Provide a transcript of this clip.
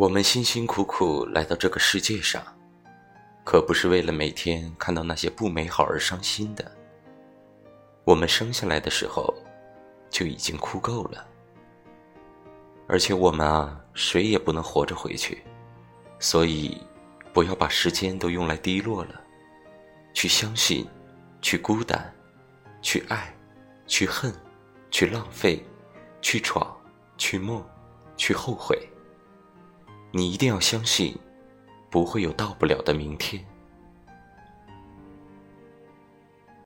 我们辛辛苦苦来到这个世界上，可不是为了每天看到那些不美好而伤心的。我们生下来的时候就已经哭够了，而且我们啊，谁也不能活着回去，所以不要把时间都用来低落了，去相信，去孤单，去爱，去恨，去浪费，去闯，去梦，去后悔。你一定要相信，不会有到不了的明天。